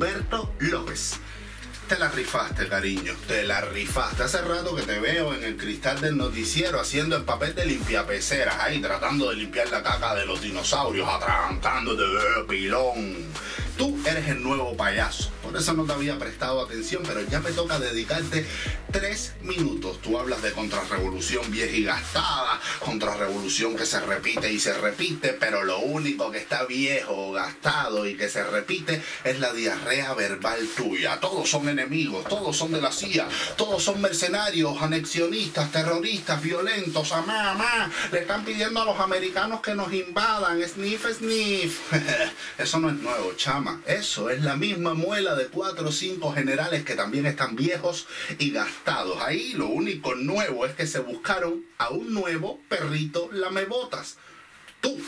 Humberto López. Te la rifaste, cariño. Te la rifaste. Hace rato que te veo en el cristal del noticiero haciendo el papel de limpiapeceras ahí, tratando de limpiar la caca de los dinosaurios, atrancándote de pilón. Tú eres el nuevo payaso. Por eso no te había prestado atención, pero ya me toca dedicarte tres minutos. Tú hablas de contrarrevolución vieja y gastada, contrarrevolución que se repite y se repite, pero lo único que está viejo gastado y que se repite es la diarrea verbal tuya. Todos son enemigos, todos son de la CIA, todos son mercenarios, anexionistas, terroristas, violentos, amá, amá. Le están pidiendo a los americanos que nos invadan, sniff, sniff. Eso no es nuevo, chama. Eso es la misma muela de cuatro o cinco generales que también están viejos y gastados. Ahí lo único nuevo es que se buscaron a un nuevo perrito lamebotas. Tú.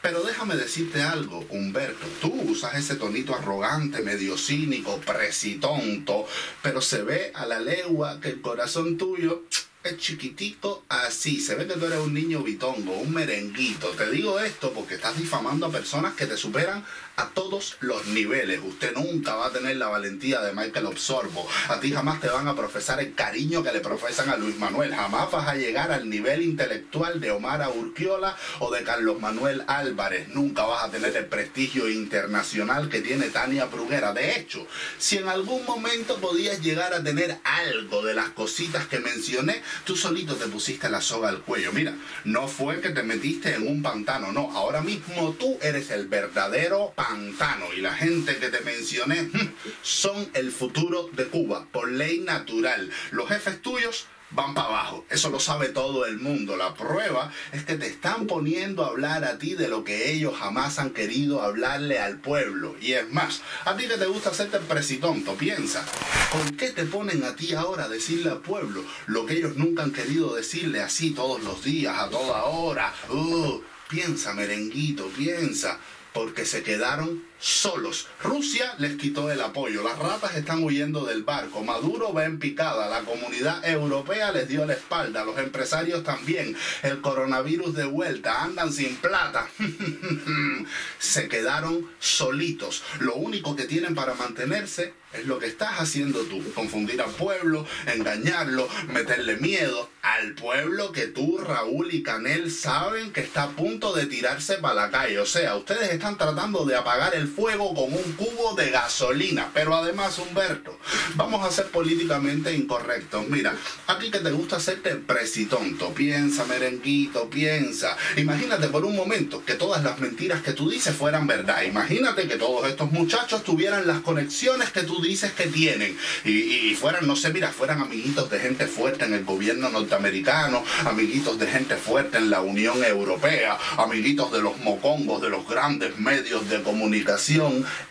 Pero déjame decirte algo, Humberto. Tú usas ese tonito arrogante, medio cínico, presitonto, pero se ve a la legua que el corazón tuyo es chiquitico así. Se ve que tú eres un niño bitongo, un merenguito. Te digo esto porque estás difamando a personas que te superan a todos los niveles. Usted nunca va a tener la valentía de Michael Absorbo. A ti jamás te van a profesar el cariño que le profesan a Luis Manuel. Jamás vas a llegar al nivel intelectual de Omar Urquiola o de Carlos Manuel Álvarez. Nunca vas a tener el prestigio internacional que tiene Tania Bruguera. De hecho, si en algún momento podías llegar a tener algo de las cositas que mencioné, tú solito te pusiste la soga al cuello. Mira, no fue que te metiste en un pantano, no. Ahora mismo tú eres el verdadero pantano y la gente que te mencioné son el futuro de Cuba por ley natural. Los jefes tuyos van para abajo. Eso lo sabe todo el mundo. La prueba es que te están poniendo a hablar a ti de lo que ellos jamás han querido hablarle al pueblo. Y es más, a ti que te gusta hacerte el presitonto, piensa, ¿con qué te ponen a ti ahora a decirle al pueblo lo que ellos nunca han querido decirle así todos los días, a toda hora? Uh, piensa, merenguito, piensa porque se quedaron solos. Rusia les quitó el apoyo, las ratas están huyendo del barco, Maduro va en picada, la comunidad europea les dio la espalda, los empresarios también, el coronavirus de vuelta, andan sin plata. se quedaron solitos. Lo único que tienen para mantenerse es lo que estás haciendo tú, confundir al pueblo, engañarlo, meterle miedo al pueblo que tú, Raúl y Canel saben que está a punto de tirarse para la calle. O sea, ustedes están tratando de apagar el fuego con un cubo de gasolina. Pero además, Humberto, vamos a ser políticamente incorrectos. Mira, a ti que te gusta hacerte presitonto, piensa, merenguito, piensa. Imagínate por un momento que todas las mentiras que tú dices fueran verdad. Imagínate que todos estos muchachos tuvieran las conexiones que tú dices que tienen y, fueran, no sé, mira, fueran amiguitos de gente fuerte en el gobierno norteamericano, amiguitos de gente fuerte en la Unión Europea, amiguitos de los mocongos, de los grandes medios de comunicación.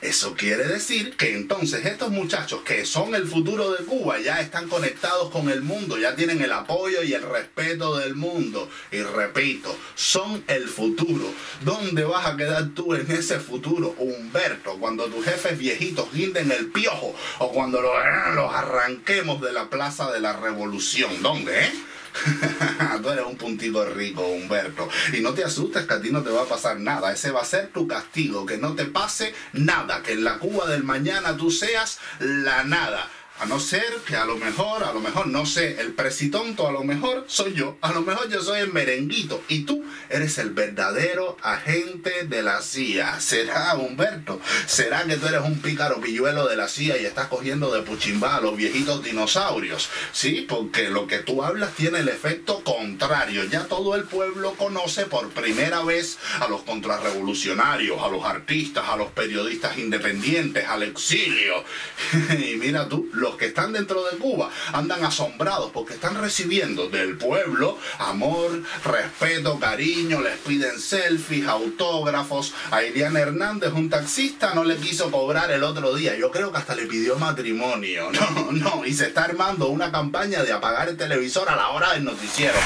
Eso quiere decir que entonces estos muchachos que son el futuro de Cuba ya están conectados con el mundo, ya tienen el apoyo y el respeto del mundo. Y repito, son el futuro. ¿Dónde vas a quedar tú en ese futuro, Humberto, cuando tus jefes viejitos guinden el piojo? o cuando eh, los, arranquemos de la Plaza de la Revolución. ¿Dónde, eh? Tú eres un puntito rico, Humberto. Y no te asustes que a ti no te va a pasar nada. Ese va a ser tu castigo. Que no te pase nada. Que en la Cuba del mañana tú seas la nada. A no ser que a lo mejor, a lo mejor, no sé, el presitonto a lo mejor soy yo. A lo mejor yo soy el merenguito. Y tú eres el verdadero agente de la CIA. ¿Será, Humberto? ¿Será que tú eres un pícaro pilluelo de la CIA y estás cogiendo de puchimba a los viejitos dinosaurios? Sí, porque lo que tú hablas tiene el efecto contrario. Ya todo el pueblo conoce por primera vez a los contrarrevolucionarios, a los artistas, a los periodistas independientes, al exilio. y mira tú, que están dentro de Cuba andan asombrados porque están recibiendo del pueblo amor, respeto, cariño, les piden selfies, autógrafos. A Iriana Hernández, un taxista, no le quiso cobrar el otro día. Yo creo que hasta le pidió matrimonio. No, no, y se está armando una campaña de apagar el televisor a la hora del noticiero.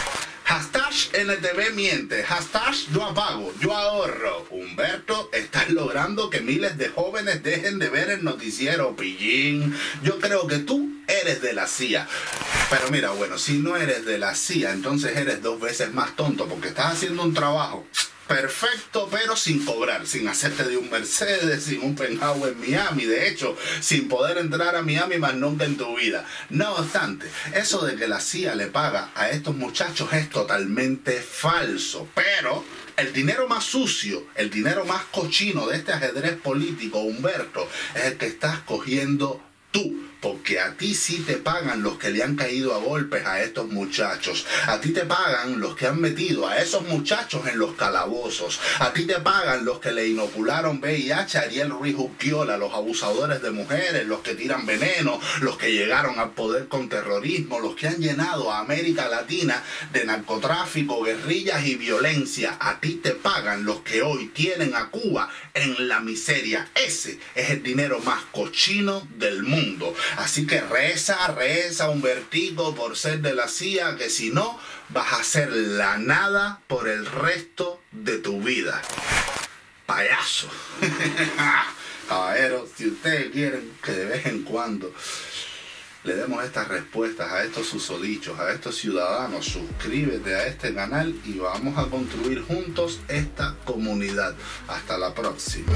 Hashtag NTV miente. Hashtag yo apago, yo ahorro. Humberto, estás logrando que miles de jóvenes dejen de ver el noticiero, pillín. Yo creo que tú eres de la CIA. Pero mira, bueno, si no eres de la CIA, entonces eres dos veces más tonto porque estás haciendo un trabajo perfecto, pero sin cobrar, sin hacerte de un Mercedes, sin un penthouse en Miami, de hecho, sin poder entrar a Miami más nunca en tu vida. No obstante, eso de que la CIA le paga a estos muchachos es totalmente falso, pero el dinero más sucio, el dinero más cochino de este ajedrez político, Humberto, es el que estás cogiendo tú porque a ti sí te pagan los que le han caído a golpes a estos muchachos. A ti te pagan los que han metido a esos muchachos en los calabozos. A ti te pagan los que le inocularon VIH a Ariel Ruiz Uquiola, los abusadores de mujeres, los que tiran veneno, los que llegaron al poder con terrorismo, los que han llenado a América Latina de narcotráfico, guerrillas y violencia. A ti te pagan los que hoy tienen a Cuba en la miseria. Ese es el dinero más cochino del mundo. Así que reza, reza un vertigo por ser de la CIA, que si no, vas a hacer la nada por el resto de tu vida. Payaso. Caballeros, si ustedes quieren que de vez en cuando le demos estas respuestas a estos susodichos, a estos ciudadanos, suscríbete a este canal y vamos a construir juntos esta comunidad. Hasta la próxima.